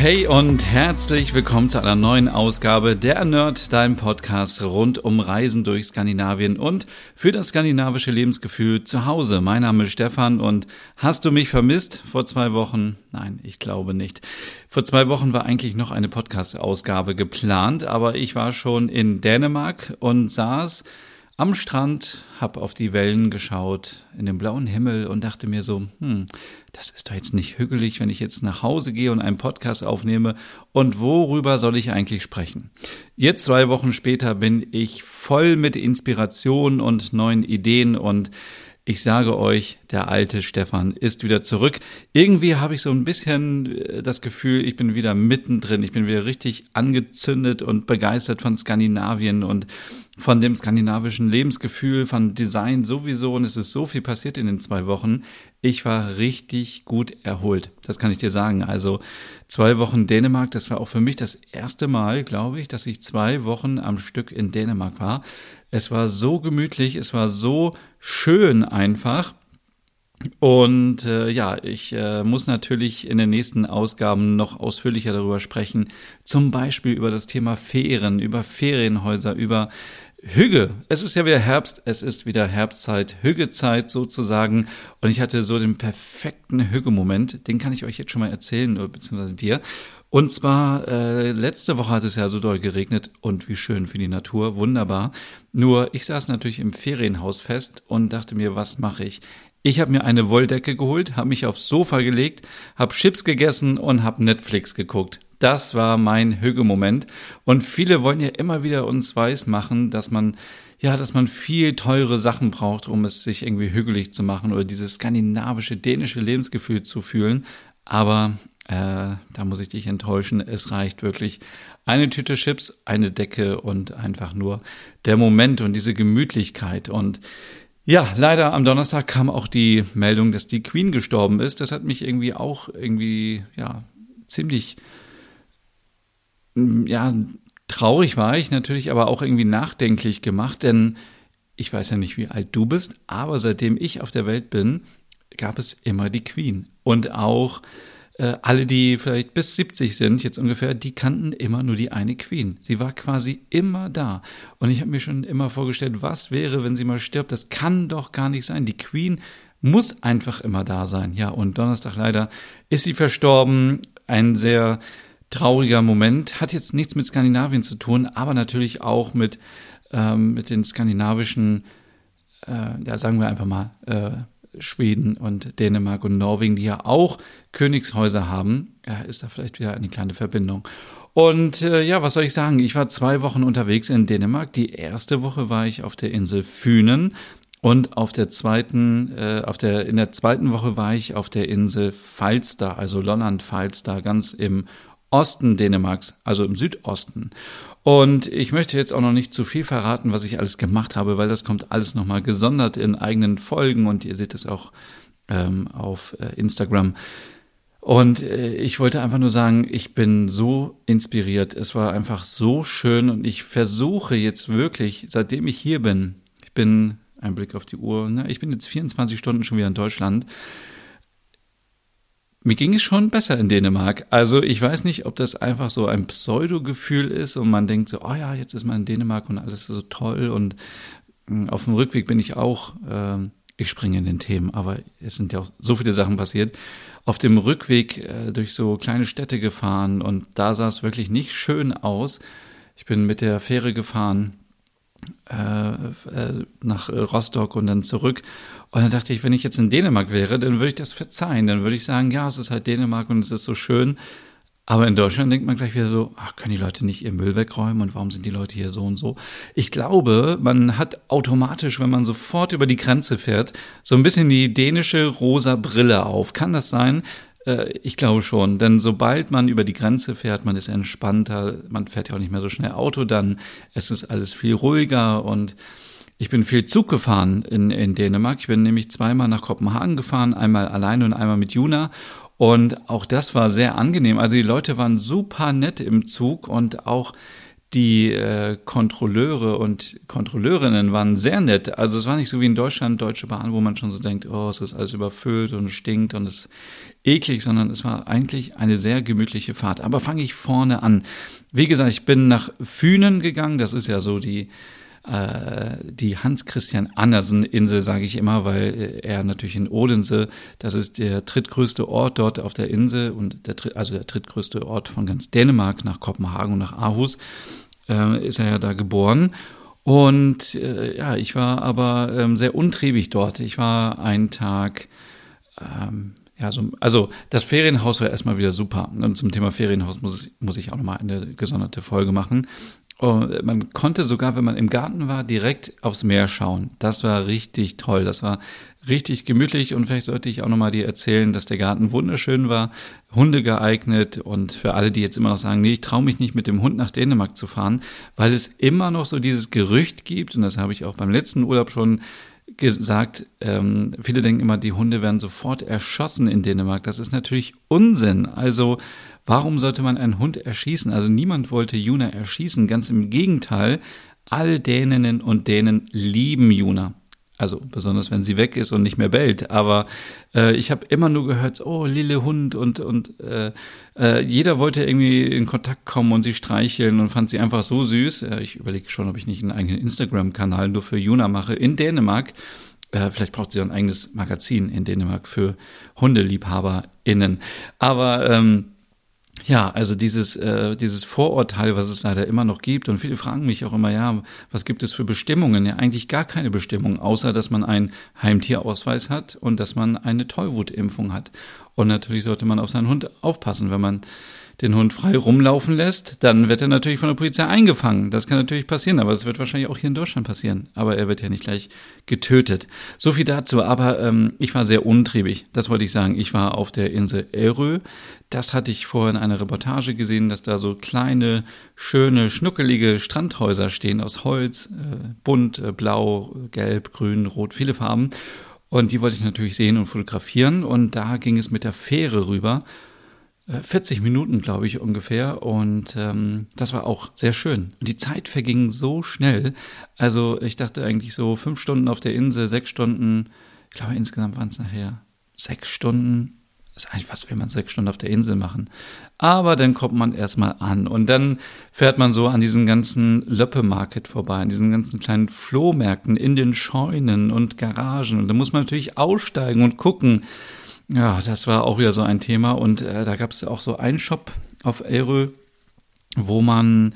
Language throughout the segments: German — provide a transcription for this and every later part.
Hey und herzlich willkommen zu einer neuen Ausgabe der Nerd, deinem Podcast rund um Reisen durch Skandinavien und für das skandinavische Lebensgefühl zu Hause. Mein Name ist Stefan und hast du mich vermisst vor zwei Wochen? Nein, ich glaube nicht. Vor zwei Wochen war eigentlich noch eine Podcast-Ausgabe geplant, aber ich war schon in Dänemark und saß am Strand, hab auf die Wellen geschaut, in den blauen Himmel und dachte mir so, hm, das ist doch jetzt nicht hügelig, wenn ich jetzt nach Hause gehe und einen Podcast aufnehme. Und worüber soll ich eigentlich sprechen? Jetzt zwei Wochen später bin ich voll mit Inspiration und neuen Ideen und ich sage euch, der alte Stefan ist wieder zurück. Irgendwie habe ich so ein bisschen äh, das Gefühl, ich bin wieder mittendrin. Ich bin wieder richtig angezündet und begeistert von Skandinavien und von dem skandinavischen Lebensgefühl, von Design sowieso. Und es ist so viel passiert in den zwei Wochen. Ich war richtig gut erholt. Das kann ich dir sagen. Also zwei Wochen Dänemark, das war auch für mich das erste Mal, glaube ich, dass ich zwei Wochen am Stück in Dänemark war. Es war so gemütlich, es war so schön einfach. Und äh, ja, ich äh, muss natürlich in den nächsten Ausgaben noch ausführlicher darüber sprechen, zum Beispiel über das Thema Ferien, über Ferienhäuser, über Hügge. Es ist ja wieder Herbst, es ist wieder Herbstzeit, Hüggezeit sozusagen. Und ich hatte so den perfekten Hügge-Moment, den kann ich euch jetzt schon mal erzählen, beziehungsweise dir. Und zwar, äh, letzte Woche hat es ja so doll geregnet und wie schön für die Natur, wunderbar. Nur ich saß natürlich im Ferienhaus fest und dachte mir, was mache ich? Ich habe mir eine Wolldecke geholt, habe mich aufs Sofa gelegt, habe Chips gegessen und habe Netflix geguckt. Das war mein Hüge-Moment. Und viele wollen ja immer wieder uns weismachen, dass man, ja, dass man viel teure Sachen braucht, um es sich irgendwie hügelig zu machen oder dieses skandinavische, dänische Lebensgefühl zu fühlen. Aber äh, da muss ich dich enttäuschen. Es reicht wirklich eine Tüte Chips, eine Decke und einfach nur der Moment und diese Gemütlichkeit. Und ja, leider am Donnerstag kam auch die Meldung, dass die Queen gestorben ist. Das hat mich irgendwie auch irgendwie, ja, ziemlich ja, traurig war ich natürlich, aber auch irgendwie nachdenklich gemacht, denn ich weiß ja nicht, wie alt du bist, aber seitdem ich auf der Welt bin, gab es immer die Queen. Und auch äh, alle, die vielleicht bis 70 sind, jetzt ungefähr, die kannten immer nur die eine Queen. Sie war quasi immer da. Und ich habe mir schon immer vorgestellt, was wäre, wenn sie mal stirbt? Das kann doch gar nicht sein. Die Queen muss einfach immer da sein. Ja, und Donnerstag leider ist sie verstorben. Ein sehr trauriger Moment. Hat jetzt nichts mit Skandinavien zu tun, aber natürlich auch mit, ähm, mit den skandinavischen, äh, ja, sagen wir einfach mal, äh, Schweden und Dänemark und Norwegen, die ja auch Königshäuser haben, ist da vielleicht wieder eine kleine Verbindung. Und äh, ja, was soll ich sagen? Ich war zwei Wochen unterwegs in Dänemark. Die erste Woche war ich auf der Insel Fünen und auf der zweiten, äh, auf der in der zweiten Woche war ich auf der Insel Falster, also Lolland Falster, ganz im Osten Dänemarks, also im Südosten. Und ich möchte jetzt auch noch nicht zu viel verraten, was ich alles gemacht habe, weil das kommt alles nochmal gesondert in eigenen Folgen und ihr seht es auch ähm, auf äh, Instagram. Und äh, ich wollte einfach nur sagen, ich bin so inspiriert. Es war einfach so schön und ich versuche jetzt wirklich, seitdem ich hier bin, ich bin, ein Blick auf die Uhr, ne, ich bin jetzt 24 Stunden schon wieder in Deutschland, mir ging es schon besser in Dänemark. Also ich weiß nicht, ob das einfach so ein Pseudo-Gefühl ist und man denkt so, oh ja, jetzt ist man in Dänemark und alles so toll und hm, auf dem Rückweg bin ich auch, äh, ich springe in den Themen, aber es sind ja auch so viele Sachen passiert. Auf dem Rückweg äh, durch so kleine Städte gefahren und da sah es wirklich nicht schön aus. Ich bin mit der Fähre gefahren nach Rostock und dann zurück. Und dann dachte ich, wenn ich jetzt in Dänemark wäre, dann würde ich das verzeihen. Dann würde ich sagen, ja, es ist halt Dänemark und es ist so schön. Aber in Deutschland denkt man gleich wieder so, ach, können die Leute nicht ihr Müll wegräumen und warum sind die Leute hier so und so? Ich glaube, man hat automatisch, wenn man sofort über die Grenze fährt, so ein bisschen die dänische rosa Brille auf. Kann das sein? Äh, ich glaube schon, denn sobald man über die Grenze fährt, man ist entspannter, man fährt ja auch nicht mehr so schnell Auto, dann ist es alles viel ruhiger und ich bin viel Zug gefahren in, in Dänemark. Ich bin nämlich zweimal nach Kopenhagen gefahren, einmal alleine und einmal mit Juna. Und auch das war sehr angenehm. Also die Leute waren super nett im Zug und auch die äh, Kontrolleure und Kontrolleurinnen waren sehr nett. Also es war nicht so wie in Deutschland Deutsche Bahn, wo man schon so denkt, oh, es ist alles überfüllt und stinkt und es ist eklig, sondern es war eigentlich eine sehr gemütliche Fahrt. Aber fange ich vorne an. Wie gesagt, ich bin nach Fünen gegangen. Das ist ja so die äh, die Hans-Christian Andersen-Insel, sage ich immer, weil er natürlich in Odense, das ist der drittgrößte Ort dort auf der Insel und der, also der drittgrößte Ort von ganz Dänemark nach Kopenhagen und nach Aarhus, äh, ist er ja da geboren. Und äh, ja, ich war aber ähm, sehr untriebig dort. Ich war einen Tag ähm, ja, so, also das Ferienhaus war erstmal wieder super. Und zum Thema Ferienhaus muss, muss ich auch nochmal eine gesonderte Folge machen. Und man konnte sogar, wenn man im Garten war, direkt aufs Meer schauen. Das war richtig toll. Das war richtig gemütlich und vielleicht sollte ich auch nochmal dir erzählen, dass der Garten wunderschön war, Hunde geeignet und für alle, die jetzt immer noch sagen, nee, ich traue mich nicht mit dem Hund nach Dänemark zu fahren, weil es immer noch so dieses Gerücht gibt und das habe ich auch beim letzten Urlaub schon gesagt, ähm, viele denken immer, die Hunde werden sofort erschossen in Dänemark. Das ist natürlich Unsinn. Also warum sollte man einen Hund erschießen? Also niemand wollte Juna erschießen. Ganz im Gegenteil, all Däninnen und Dänen lieben Juna. Also besonders wenn sie weg ist und nicht mehr bellt. Aber äh, ich habe immer nur gehört, oh, lille Hund und, und äh, äh, jeder wollte irgendwie in Kontakt kommen und sie streicheln und fand sie einfach so süß. Äh, ich überlege schon, ob ich nicht einen eigenen Instagram-Kanal nur für Juna mache in Dänemark. Äh, vielleicht braucht sie ein eigenes Magazin in Dänemark für HundeliebhaberInnen. Aber ähm, ja, also dieses, äh, dieses Vorurteil, was es leider immer noch gibt. Und viele fragen mich auch immer, ja, was gibt es für Bestimmungen? Ja, eigentlich gar keine Bestimmung, außer dass man einen Heimtierausweis hat und dass man eine Tollwutimpfung hat. Und natürlich sollte man auf seinen Hund aufpassen, wenn man den Hund frei rumlaufen lässt, dann wird er natürlich von der Polizei eingefangen. Das kann natürlich passieren, aber es wird wahrscheinlich auch hier in Deutschland passieren. Aber er wird ja nicht gleich getötet. So viel dazu. Aber ähm, ich war sehr untriebig. Das wollte ich sagen. Ich war auf der Insel Erö. Das hatte ich vorhin in einer Reportage gesehen, dass da so kleine, schöne, schnuckelige Strandhäuser stehen aus Holz, äh, bunt, äh, blau, gelb, grün, rot, viele Farben. Und die wollte ich natürlich sehen und fotografieren. Und da ging es mit der Fähre rüber. 40 äh, Minuten, glaube ich, ungefähr. Und ähm, das war auch sehr schön. Und die Zeit verging so schnell. Also ich dachte eigentlich so fünf Stunden auf der Insel, sechs Stunden. Ich glaube, insgesamt waren es nachher sechs Stunden. Ist eigentlich, was will man sechs Stunden auf der Insel machen? Aber dann kommt man erstmal an und dann fährt man so an diesen ganzen Löppe-Market vorbei, an diesen ganzen kleinen Flohmärkten in den Scheunen und Garagen. Und da muss man natürlich aussteigen und gucken, ja, das war auch wieder so ein Thema. Und äh, da gab es auch so einen Shop auf Erö, wo man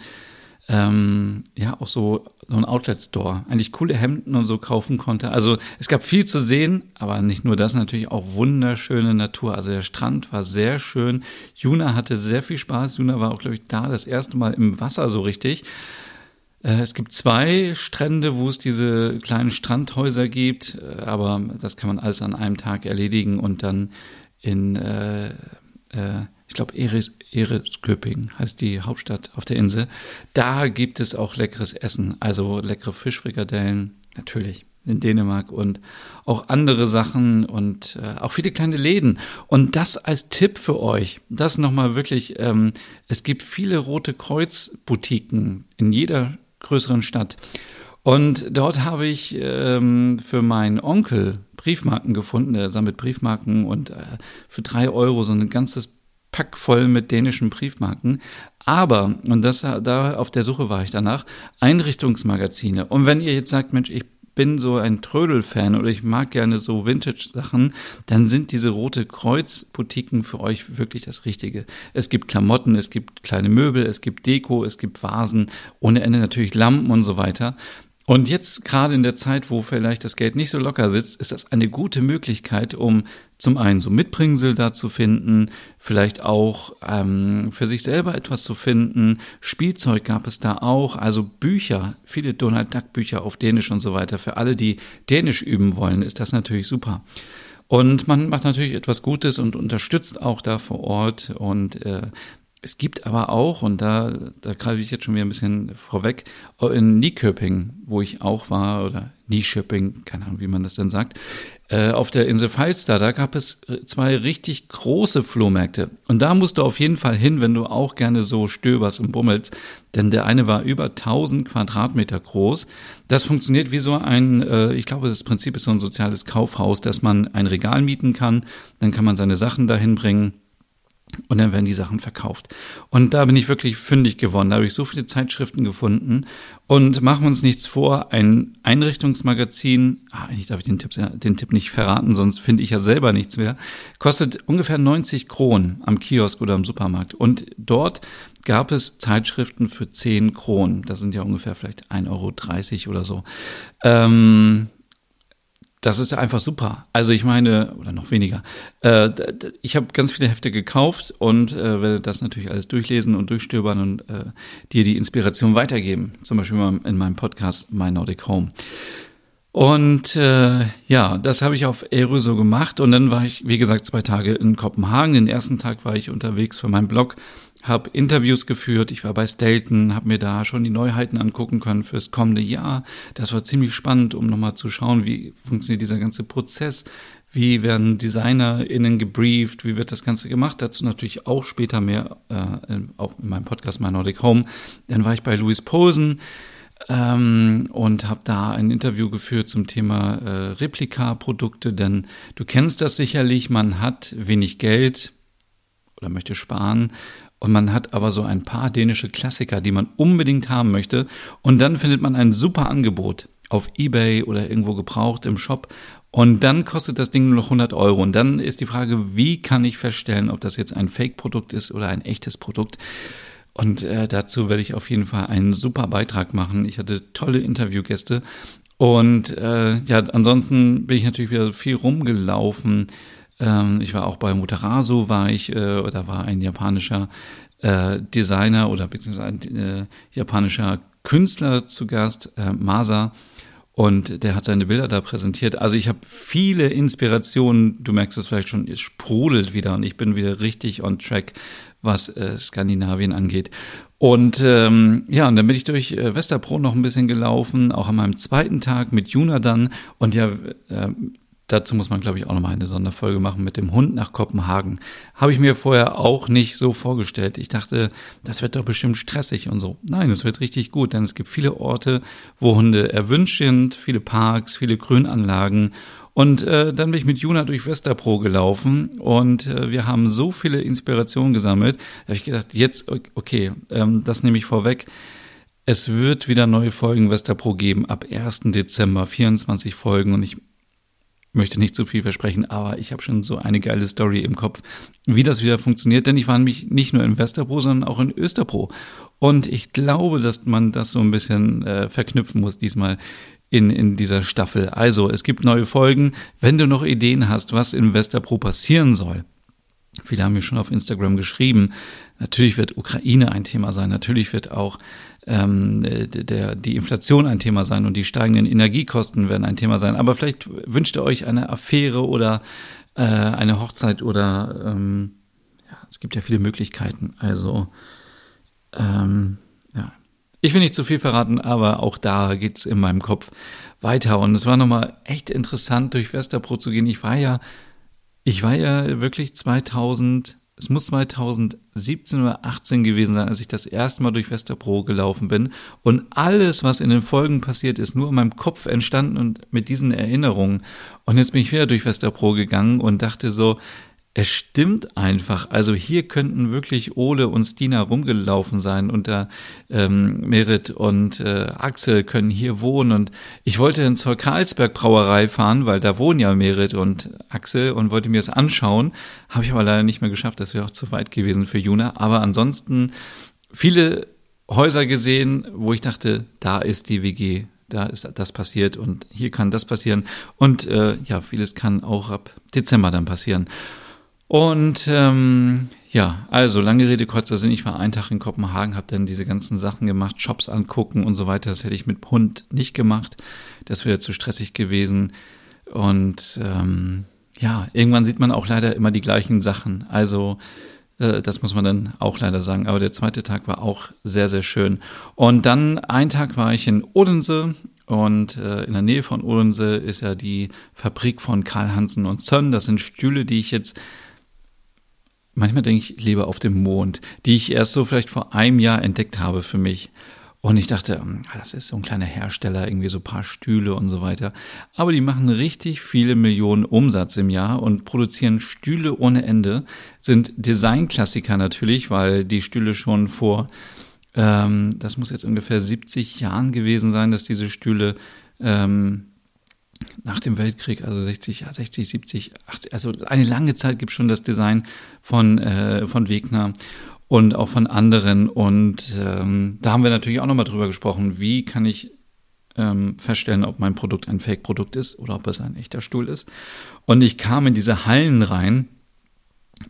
ähm, ja auch so, so ein Outlet-Store, eigentlich coole Hemden und so kaufen konnte. Also es gab viel zu sehen, aber nicht nur das, natürlich auch wunderschöne Natur. Also der Strand war sehr schön. Juna hatte sehr viel Spaß. Juna war auch, glaube ich, da das erste Mal im Wasser so richtig. Äh, es gibt zwei Strände, wo es diese kleinen Strandhäuser gibt, äh, aber das kann man alles an einem Tag erledigen und dann in, äh, äh, ich glaube, Eres, Eresköping heißt die Hauptstadt auf der Insel. Da gibt es auch leckeres Essen, also leckere Fischfrikadellen, natürlich in Dänemark und auch andere Sachen und äh, auch viele kleine Läden. Und das als Tipp für euch, das nochmal wirklich, ähm, es gibt viele Rote Kreuz-Boutiquen in jeder größeren Stadt. Und dort habe ich ähm, für meinen Onkel Briefmarken gefunden. Der sammelt Briefmarken und äh, für drei Euro so ein ganzes Pack voll mit dänischen Briefmarken. Aber, und das da auf der Suche war ich danach, Einrichtungsmagazine. Und wenn ihr jetzt sagt, Mensch, ich bin so ein Trödel-Fan oder ich mag gerne so Vintage-Sachen, dann sind diese Rote Kreuz-Boutiquen für euch wirklich das Richtige. Es gibt Klamotten, es gibt kleine Möbel, es gibt Deko, es gibt Vasen, ohne Ende natürlich Lampen und so weiter. Und jetzt gerade in der Zeit, wo vielleicht das Geld nicht so locker sitzt, ist das eine gute Möglichkeit, um zum einen so Mitbringsel da zu finden, vielleicht auch ähm, für sich selber etwas zu finden. Spielzeug gab es da auch, also Bücher, viele Donald Duck Bücher auf Dänisch und so weiter. Für alle, die Dänisch üben wollen, ist das natürlich super. Und man macht natürlich etwas Gutes und unterstützt auch da vor Ort. Und äh, es gibt aber auch, und da, da greife ich jetzt schon wieder ein bisschen vorweg, in Nieköping, wo ich auch war, oder Niesköping, keine Ahnung, wie man das denn sagt, äh, auf der Insel Falster, da gab es äh, zwei richtig große Flohmärkte. Und da musst du auf jeden Fall hin, wenn du auch gerne so stöberst und bummelst. Denn der eine war über 1000 Quadratmeter groß. Das funktioniert wie so ein, äh, ich glaube, das Prinzip ist so ein soziales Kaufhaus, dass man ein Regal mieten kann. Dann kann man seine Sachen dahin bringen und dann werden die Sachen verkauft. Und da bin ich wirklich fündig geworden. Da habe ich so viele Zeitschriften gefunden. Und machen wir uns nichts vor, ein Einrichtungsmagazin, ah, eigentlich darf ich den Tipp, den Tipp nicht verraten, sonst finde ich ja selber nichts mehr, kostet ungefähr 90 Kronen am Kiosk oder am Supermarkt. Und dort gab es Zeitschriften für 10 Kronen. Das sind ja ungefähr vielleicht 1,30 Euro oder so. Ähm, das ist einfach super. Also ich meine, oder noch weniger. Äh, ich habe ganz viele Hefte gekauft und äh, werde das natürlich alles durchlesen und durchstöbern und äh, dir die Inspiration weitergeben. Zum Beispiel in meinem Podcast My Nordic Home. Und äh, ja, das habe ich auf Aero so gemacht. Und dann war ich, wie gesagt, zwei Tage in Kopenhagen. Den ersten Tag war ich unterwegs für meinen Blog habe Interviews geführt. Ich war bei Stelton, habe mir da schon die Neuheiten angucken können fürs kommende Jahr. Das war ziemlich spannend, um nochmal zu schauen, wie funktioniert dieser ganze Prozess, wie werden DesignerInnen gebrieft, wie wird das Ganze gemacht. Dazu natürlich auch später mehr äh, auf in meinem Podcast My Nordic Home. Dann war ich bei Louis Posen ähm, und habe da ein Interview geführt zum Thema äh, Replikaprodukte, denn du kennst das sicherlich, man hat wenig Geld oder möchte sparen und man hat aber so ein paar dänische Klassiker, die man unbedingt haben möchte. Und dann findet man ein super Angebot auf eBay oder irgendwo gebraucht im Shop. Und dann kostet das Ding nur noch 100 Euro. Und dann ist die Frage, wie kann ich feststellen, ob das jetzt ein Fake-Produkt ist oder ein echtes Produkt? Und äh, dazu werde ich auf jeden Fall einen super Beitrag machen. Ich hatte tolle Interviewgäste. Und äh, ja, ansonsten bin ich natürlich wieder viel rumgelaufen. Ähm, ich war auch bei Mutarasu, war ich, äh, da war ein japanischer äh, Designer oder beziehungsweise ein äh, japanischer Künstler zu Gast, äh, Masa. Und der hat seine Bilder da präsentiert. Also ich habe viele Inspirationen. Du merkst es vielleicht schon, es sprudelt wieder und ich bin wieder richtig on track, was äh, Skandinavien angeht. Und ähm, ja, und dann bin ich durch äh, Westerpro noch ein bisschen gelaufen, auch an meinem zweiten Tag mit Juna dann. Und ja, äh, Dazu muss man, glaube ich, auch nochmal eine Sonderfolge machen mit dem Hund nach Kopenhagen. Habe ich mir vorher auch nicht so vorgestellt. Ich dachte, das wird doch bestimmt stressig und so. Nein, es wird richtig gut, denn es gibt viele Orte, wo Hunde erwünscht sind, viele Parks, viele Grünanlagen. Und äh, dann bin ich mit Juna durch Westerpro gelaufen und äh, wir haben so viele Inspirationen gesammelt. Da habe ich gedacht, jetzt, okay, ähm, das nehme ich vorweg. Es wird wieder neue Folgen Westerpro geben ab 1. Dezember, 24 Folgen und ich möchte nicht zu viel versprechen, aber ich habe schon so eine geile Story im Kopf, wie das wieder funktioniert, denn ich war nämlich nicht nur in Westerpro, sondern auch in Österpro. Und ich glaube, dass man das so ein bisschen äh, verknüpfen muss diesmal in, in dieser Staffel. Also, es gibt neue Folgen. Wenn du noch Ideen hast, was in Westerpro passieren soll, Viele haben mir schon auf Instagram geschrieben. Natürlich wird Ukraine ein Thema sein. Natürlich wird auch ähm, der, die Inflation ein Thema sein und die steigenden Energiekosten werden ein Thema sein. Aber vielleicht wünscht ihr euch eine Affäre oder äh, eine Hochzeit oder ähm, ja, es gibt ja viele Möglichkeiten. Also ähm, ja, ich will nicht zu viel verraten, aber auch da geht's in meinem Kopf weiter. Und es war nochmal echt interessant, durch Westerpro zu gehen. Ich war ja, ich war ja wirklich 2000 es muss 2017 oder 18 gewesen sein, als ich das erste Mal durch Westerpro gelaufen bin. Und alles, was in den Folgen passiert ist, nur in meinem Kopf entstanden und mit diesen Erinnerungen. Und jetzt bin ich wieder durch Westerpro gegangen und dachte so, es stimmt einfach. Also hier könnten wirklich Ole und Stina rumgelaufen sein und der ähm, Merit und äh, Axel können hier wohnen. Und ich wollte dann zur Karlsberg Brauerei fahren, weil da wohnen ja Merit und Axel und wollte mir das anschauen. Habe ich aber leider nicht mehr geschafft. Das wäre auch zu weit gewesen für Juna. Aber ansonsten viele Häuser gesehen, wo ich dachte, da ist die WG da ist das passiert und hier kann das passieren. Und äh, ja, vieles kann auch ab Dezember dann passieren. Und ähm, ja, also lange Rede, kurzer Sinn. Ich war einen Tag in Kopenhagen, habe dann diese ganzen Sachen gemacht, Shops angucken und so weiter. Das hätte ich mit Hund nicht gemacht. Das wäre zu stressig gewesen. Und ähm, ja, irgendwann sieht man auch leider immer die gleichen Sachen. Also äh, das muss man dann auch leider sagen. Aber der zweite Tag war auch sehr, sehr schön. Und dann ein Tag war ich in Odense und äh, in der Nähe von Odense ist ja die Fabrik von Karl Hansen und Sön. Das sind Stühle, die ich jetzt manchmal denke ich, lebe auf dem Mond, die ich erst so vielleicht vor einem Jahr entdeckt habe für mich. Und ich dachte, hm, das ist so ein kleiner Hersteller, irgendwie so ein paar Stühle und so weiter. Aber die machen richtig viele Millionen Umsatz im Jahr und produzieren Stühle ohne Ende. Sind Designklassiker natürlich, weil die Stühle schon vor, ähm, das muss jetzt ungefähr 70 Jahren gewesen sein, dass diese Stühle ähm, nach dem Weltkrieg, also 60, ja, 60, 70, 80, also eine lange Zeit gibt es schon das Design von, äh, von Wegner und auch von anderen. Und ähm, da haben wir natürlich auch nochmal drüber gesprochen, wie kann ich ähm, feststellen, ob mein Produkt ein Fake-Produkt ist oder ob es ein echter Stuhl ist. Und ich kam in diese Hallen rein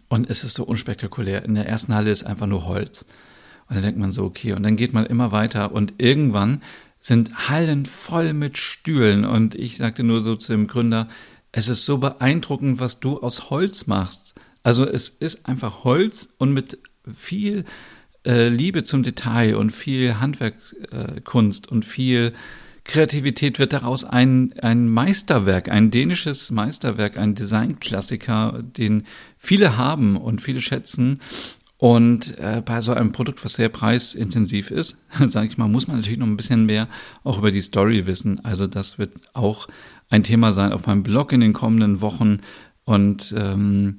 und es ist so unspektakulär. In der ersten Halle ist einfach nur Holz. Und dann denkt man so, okay, und dann geht man immer weiter und irgendwann sind Hallen voll mit Stühlen. Und ich sagte nur so zu dem Gründer, es ist so beeindruckend, was du aus Holz machst. Also es ist einfach Holz und mit viel äh, Liebe zum Detail und viel Handwerkskunst äh, und viel Kreativität wird daraus ein, ein Meisterwerk, ein dänisches Meisterwerk, ein Designklassiker, den viele haben und viele schätzen. Und äh, bei so einem Produkt, was sehr preisintensiv ist, sage ich mal, muss man natürlich noch ein bisschen mehr auch über die Story wissen. Also das wird auch ein Thema sein auf meinem Blog in den kommenden Wochen. Und ähm,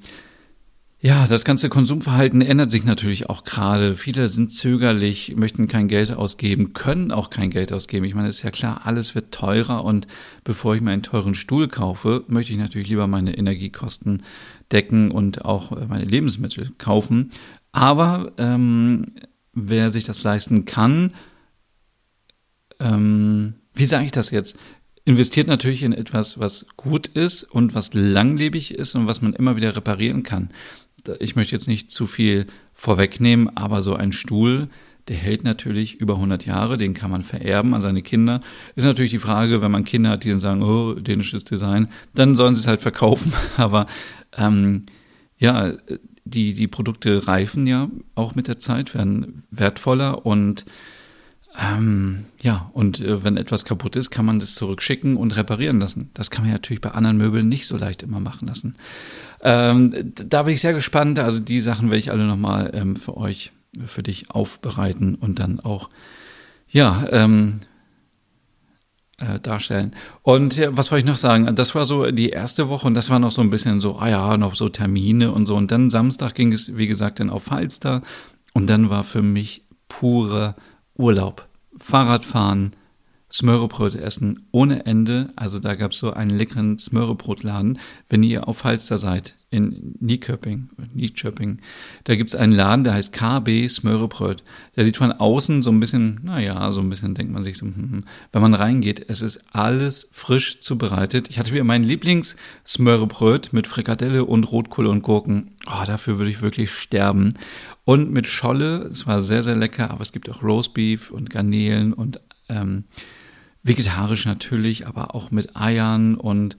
ja, das ganze Konsumverhalten ändert sich natürlich auch gerade. Viele sind zögerlich, möchten kein Geld ausgeben, können auch kein Geld ausgeben. Ich meine, ist ja klar, alles wird teurer und bevor ich mir einen teuren Stuhl kaufe, möchte ich natürlich lieber meine Energiekosten decken und auch meine Lebensmittel kaufen. Aber ähm, wer sich das leisten kann, ähm, wie sage ich das jetzt? Investiert natürlich in etwas, was gut ist und was langlebig ist und was man immer wieder reparieren kann. Ich möchte jetzt nicht zu viel vorwegnehmen, aber so ein Stuhl, der hält natürlich über 100 Jahre, den kann man vererben an seine Kinder. Ist natürlich die Frage, wenn man Kinder hat, die dann sagen, oh, dänisches Design, dann sollen sie es halt verkaufen. Aber ähm, ja, die, die Produkte reifen ja auch mit der Zeit, werden wertvoller und ähm, ja, und äh, wenn etwas kaputt ist, kann man das zurückschicken und reparieren lassen. Das kann man natürlich bei anderen Möbeln nicht so leicht immer machen lassen. Ähm, da bin ich sehr gespannt. Also die Sachen werde ich alle nochmal ähm, für euch, für dich aufbereiten und dann auch, ja, ähm, äh, darstellen. Und ja, was wollte ich noch sagen? Das war so die erste Woche und das war noch so ein bisschen so, ah ja, noch so Termine und so. Und dann Samstag ging es, wie gesagt, dann auf Falster und dann war für mich purer Urlaub. Fahrradfahren, Smörrebrot essen ohne Ende. Also da gab es so einen leckeren Smörrebrotladen, wenn ihr auf Falster seid in Nieköping, Nieköping. Da gibt es einen Laden, der heißt KB Smörrebröt. Der sieht von außen so ein bisschen, naja, so ein bisschen denkt man sich so, hm, hm. wenn man reingeht, es ist alles frisch zubereitet. Ich hatte wieder mein Lieblings-Smörrebröt mit Frikadelle und Rotkohl und Gurken. Oh, dafür würde ich wirklich sterben. Und mit Scholle, es war sehr, sehr lecker, aber es gibt auch Roastbeef und Garnelen und ähm, vegetarisch natürlich, aber auch mit Eiern und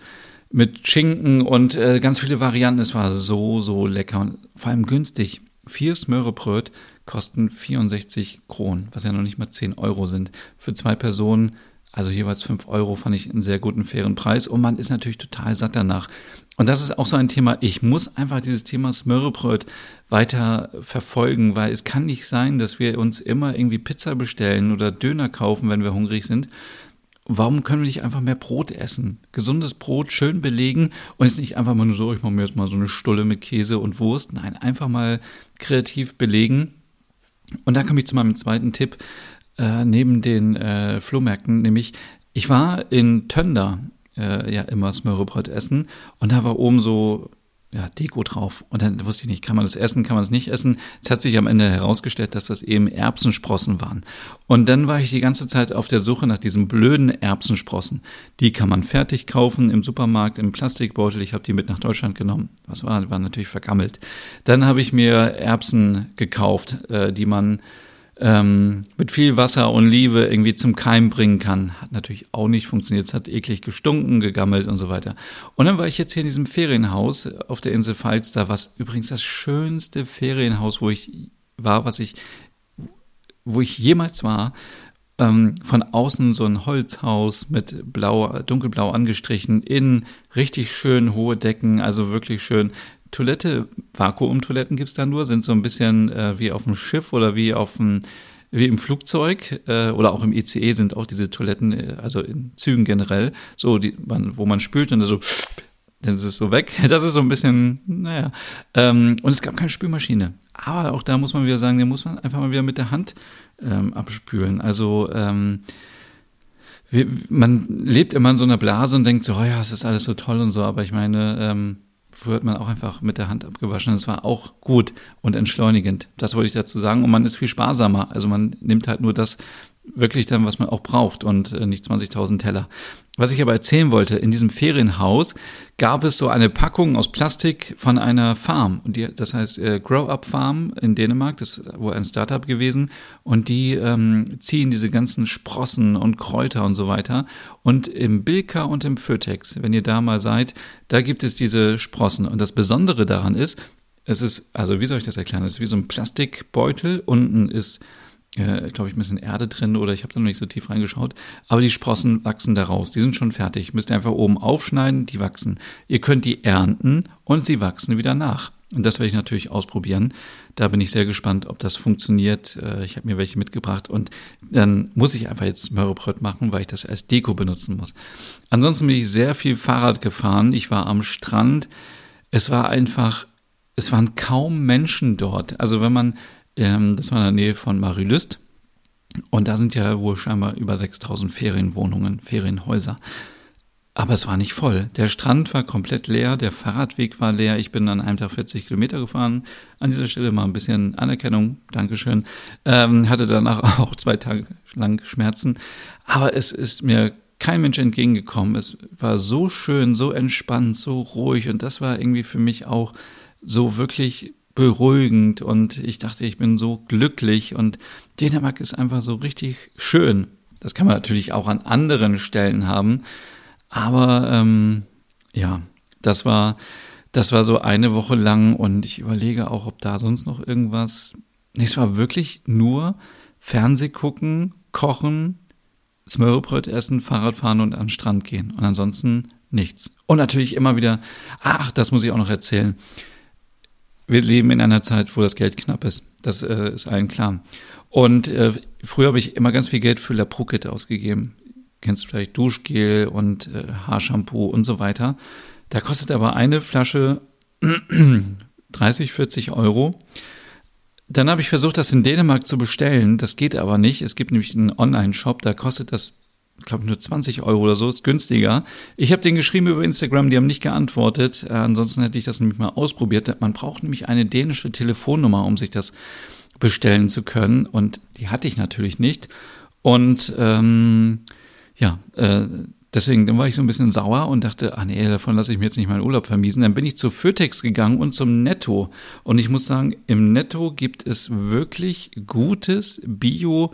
mit Schinken und äh, ganz viele Varianten. Es war so, so lecker und vor allem günstig. Vier Smörebröt kosten 64 Kronen, was ja noch nicht mal 10 Euro sind. Für zwei Personen, also jeweils 5 Euro, fand ich einen sehr guten, fairen Preis. Und man ist natürlich total satt danach. Und das ist auch so ein Thema. Ich muss einfach dieses Thema Smörrebröt weiter verfolgen, weil es kann nicht sein, dass wir uns immer irgendwie Pizza bestellen oder Döner kaufen, wenn wir hungrig sind warum können wir nicht einfach mehr Brot essen? Gesundes Brot schön belegen und jetzt nicht einfach mal nur so, ich mache mir jetzt mal so eine Stulle mit Käse und Wurst. Nein, einfach mal kreativ belegen. Und da komme ich zu meinem zweiten Tipp äh, neben den äh, Flohmärkten, nämlich ich war in Tönder äh, ja immer Smörrebröt essen und da war oben so ja, Deko drauf. Und dann wusste ich nicht, kann man das essen, kann man es nicht essen. Es hat sich am Ende herausgestellt, dass das eben Erbsensprossen waren. Und dann war ich die ganze Zeit auf der Suche nach diesen blöden Erbsensprossen. Die kann man fertig kaufen im Supermarkt, im Plastikbeutel. Ich habe die mit nach Deutschland genommen. Was war? Waren natürlich vergammelt. Dann habe ich mir Erbsen gekauft, äh, die man ähm, mit viel Wasser und Liebe irgendwie zum Keim bringen kann. Hat natürlich auch nicht funktioniert. Es hat eklig gestunken, gegammelt und so weiter. Und dann war ich jetzt hier in diesem Ferienhaus auf der Insel Falster, was übrigens das schönste Ferienhaus, wo ich war, was ich, wo ich jemals war. Ähm, von außen so ein Holzhaus mit blau, dunkelblau angestrichen, innen richtig schön hohe Decken, also wirklich schön Toilette, Vakuumtoiletten gibt's da nur, sind so ein bisschen äh, wie auf dem Schiff oder wie auf dem wie im Flugzeug äh, oder auch im ICE sind auch diese Toiletten, äh, also in Zügen generell, so die, man, wo man spült und so, dann ist es so weg. Das ist so ein bisschen, naja. Ähm, und es gab keine Spülmaschine. Aber auch da muss man wieder sagen, den muss man einfach mal wieder mit der Hand ähm, abspülen. Also ähm, man lebt immer in so einer Blase und denkt so, oh ja, es ist alles so toll und so, aber ich meine, ähm, wird man auch einfach mit der Hand abgewaschen. Das war auch gut und entschleunigend. Das wollte ich dazu sagen. Und man ist viel sparsamer. Also man nimmt halt nur das wirklich dann, was man auch braucht und äh, nicht 20.000 Teller. Was ich aber erzählen wollte, in diesem Ferienhaus gab es so eine Packung aus Plastik von einer Farm. Das heißt äh, Grow Up Farm in Dänemark, das ist wohl ein Startup gewesen. Und die ähm, ziehen diese ganzen Sprossen und Kräuter und so weiter. Und im Bilka und im Fötex, wenn ihr da mal seid, da gibt es diese Sprossen. Und das Besondere daran ist, es ist, also wie soll ich das erklären? Es ist wie so ein Plastikbeutel. Unten ist äh, glaube ich, ein bisschen Erde drin oder ich habe da noch nicht so tief reingeschaut. Aber die Sprossen wachsen daraus. Die sind schon fertig. Müsst ihr einfach oben aufschneiden, die wachsen. Ihr könnt die ernten und sie wachsen wieder nach. Und das werde ich natürlich ausprobieren. Da bin ich sehr gespannt, ob das funktioniert. Äh, ich habe mir welche mitgebracht und dann muss ich einfach jetzt Mörrebröt machen, weil ich das als Deko benutzen muss. Ansonsten bin ich sehr viel Fahrrad gefahren. Ich war am Strand. Es war einfach, es waren kaum Menschen dort. Also wenn man ähm, das war in der Nähe von Marilüst. Und da sind ja wohl scheinbar über 6000 Ferienwohnungen, Ferienhäuser. Aber es war nicht voll. Der Strand war komplett leer, der Fahrradweg war leer. Ich bin an einem Tag 40 Kilometer gefahren. An dieser Stelle mal ein bisschen Anerkennung, Dankeschön. Ähm, hatte danach auch zwei Tage lang Schmerzen. Aber es ist mir kein Mensch entgegengekommen. Es war so schön, so entspannt, so ruhig. Und das war irgendwie für mich auch so wirklich beruhigend und ich dachte, ich bin so glücklich und Dänemark ist einfach so richtig schön. Das kann man natürlich auch an anderen Stellen haben, aber ähm, ja, das war das war so eine Woche lang und ich überlege auch, ob da sonst noch irgendwas. Es war wirklich nur Fernseh gucken, kochen, Smörrebröt essen, Fahrrad fahren und an den Strand gehen und ansonsten nichts. Und natürlich immer wieder, ach, das muss ich auch noch erzählen wir leben in einer Zeit, wo das Geld knapp ist. Das äh, ist allen klar. Und äh, früher habe ich immer ganz viel Geld für La Proquette ausgegeben. Kennst du vielleicht Duschgel und äh, Haarshampoo und so weiter. Da kostet aber eine Flasche 30, 40 Euro. Dann habe ich versucht, das in Dänemark zu bestellen. Das geht aber nicht. Es gibt nämlich einen Online-Shop, da kostet das ich glaube nur 20 Euro oder so, ist günstiger. Ich habe den geschrieben über Instagram, die haben nicht geantwortet. Äh, ansonsten hätte ich das nämlich mal ausprobiert. Man braucht nämlich eine dänische Telefonnummer, um sich das bestellen zu können. Und die hatte ich natürlich nicht. Und ähm, ja, äh, deswegen dann war ich so ein bisschen sauer und dachte, ah nee, davon lasse ich mir jetzt nicht meinen Urlaub vermiesen. Dann bin ich zu Fötex gegangen und zum Netto. Und ich muss sagen, im Netto gibt es wirklich gutes Bio-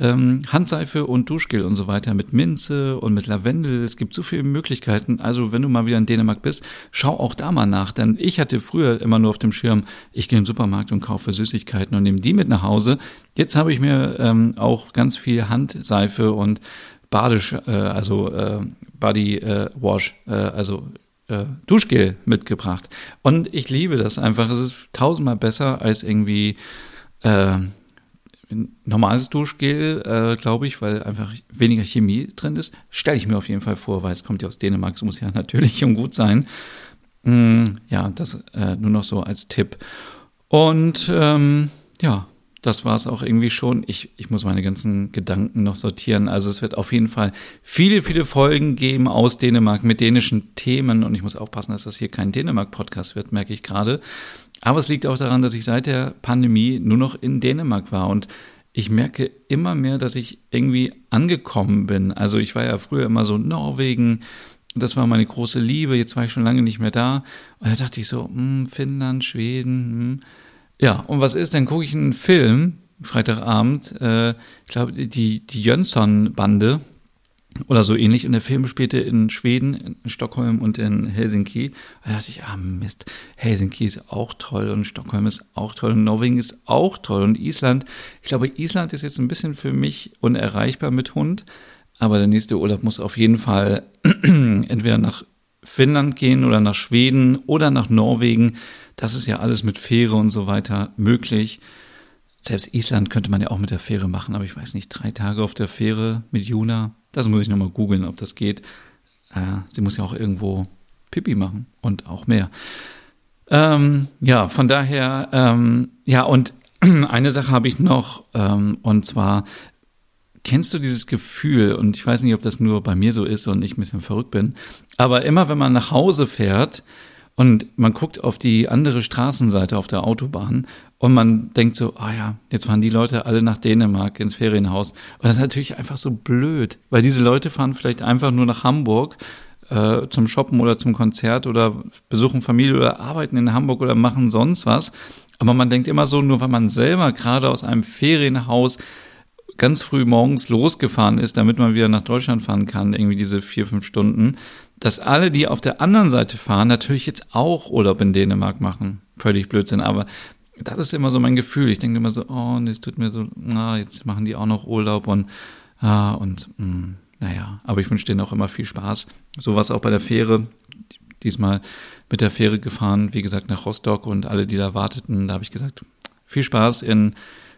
ähm, Handseife und Duschgel und so weiter mit Minze und mit Lavendel. Es gibt so viele Möglichkeiten. Also wenn du mal wieder in Dänemark bist, schau auch da mal nach. Denn ich hatte früher immer nur auf dem Schirm, ich gehe in den Supermarkt und kaufe Süßigkeiten und nehme die mit nach Hause. Jetzt habe ich mir ähm, auch ganz viel Handseife und Badisch, äh, also äh, Body äh, Wash, äh, also äh, Duschgel mitgebracht. Und ich liebe das einfach. Es ist tausendmal besser als irgendwie äh, normales Duschgel, äh, glaube ich, weil einfach weniger Chemie drin ist. Stelle ich mir auf jeden Fall vor, weil es kommt ja aus Dänemark, es muss ja natürlich und gut sein. Mm, ja, das äh, nur noch so als Tipp. Und ähm, ja, das war es auch irgendwie schon. Ich, ich muss meine ganzen Gedanken noch sortieren. Also es wird auf jeden Fall viele, viele Folgen geben aus Dänemark mit dänischen Themen. Und ich muss aufpassen, dass das hier kein Dänemark-Podcast wird, merke ich gerade. Aber es liegt auch daran, dass ich seit der Pandemie nur noch in Dänemark war und ich merke immer mehr, dass ich irgendwie angekommen bin. Also ich war ja früher immer so Norwegen, das war meine große Liebe, jetzt war ich schon lange nicht mehr da. Und da dachte ich so, hm, Finnland, Schweden, hm. Ja, und was ist? Dann gucke ich einen Film, Freitagabend, äh, ich glaube, die, die Jönsson-Bande oder so ähnlich. Und der Film spielte in Schweden, in Stockholm und in Helsinki. Da dachte ich, ah Mist, Helsinki ist auch toll und Stockholm ist auch toll und Norwegen ist auch toll und Island. Ich glaube, Island ist jetzt ein bisschen für mich unerreichbar mit Hund. Aber der nächste Urlaub muss auf jeden Fall entweder nach Finnland gehen oder nach Schweden oder nach Norwegen. Das ist ja alles mit Fähre und so weiter möglich. Selbst Island könnte man ja auch mit der Fähre machen, aber ich weiß nicht, drei Tage auf der Fähre mit Juna, das muss ich nochmal googeln, ob das geht. Äh, sie muss ja auch irgendwo Pipi machen und auch mehr. Ähm, ja, von daher, ähm, ja, und eine Sache habe ich noch, ähm, und zwar, kennst du dieses Gefühl, und ich weiß nicht, ob das nur bei mir so ist und ich ein bisschen verrückt bin, aber immer wenn man nach Hause fährt und man guckt auf die andere Straßenseite auf der Autobahn und man denkt so, ah ja, jetzt fahren die Leute alle nach Dänemark ins Ferienhaus. Und das ist natürlich einfach so blöd, weil diese Leute fahren vielleicht einfach nur nach Hamburg äh, zum Shoppen oder zum Konzert oder besuchen Familie oder arbeiten in Hamburg oder machen sonst was. Aber man denkt immer so, nur weil man selber gerade aus einem Ferienhaus ganz früh morgens losgefahren ist, damit man wieder nach Deutschland fahren kann, irgendwie diese vier, fünf Stunden, dass alle, die auf der anderen Seite fahren, natürlich jetzt auch Urlaub in Dänemark machen. Völlig Blödsinn, aber das ist immer so mein Gefühl. Ich denke immer so, oh, nee, es tut mir so, na, jetzt machen die auch noch Urlaub und, ah, und, mh, hm, naja, aber ich wünsche denen auch immer viel Spaß. So was auch bei der Fähre. Diesmal mit der Fähre gefahren, wie gesagt, nach Rostock und alle, die da warteten, da habe ich gesagt, viel Spaß in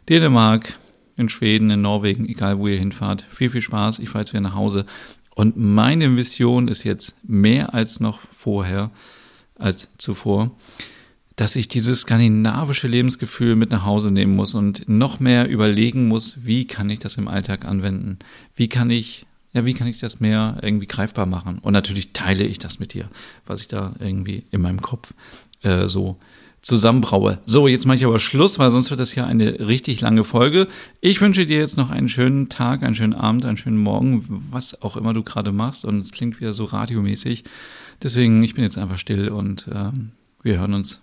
Dänemark, in Schweden, in Norwegen, egal wo ihr hinfahrt. Viel, viel Spaß. Ich fahre jetzt wieder nach Hause. Und meine Mission ist jetzt mehr als noch vorher, als zuvor, dass ich dieses skandinavische Lebensgefühl mit nach Hause nehmen muss und noch mehr überlegen muss, wie kann ich das im Alltag anwenden? Wie kann ich, ja, wie kann ich das mehr irgendwie greifbar machen? Und natürlich teile ich das mit dir, was ich da irgendwie in meinem Kopf äh, so zusammenbraue. So, jetzt mache ich aber Schluss, weil sonst wird das hier eine richtig lange Folge. Ich wünsche dir jetzt noch einen schönen Tag, einen schönen Abend, einen schönen Morgen, was auch immer du gerade machst. Und es klingt wieder so radiomäßig. Deswegen, ich bin jetzt einfach still und äh, wir hören uns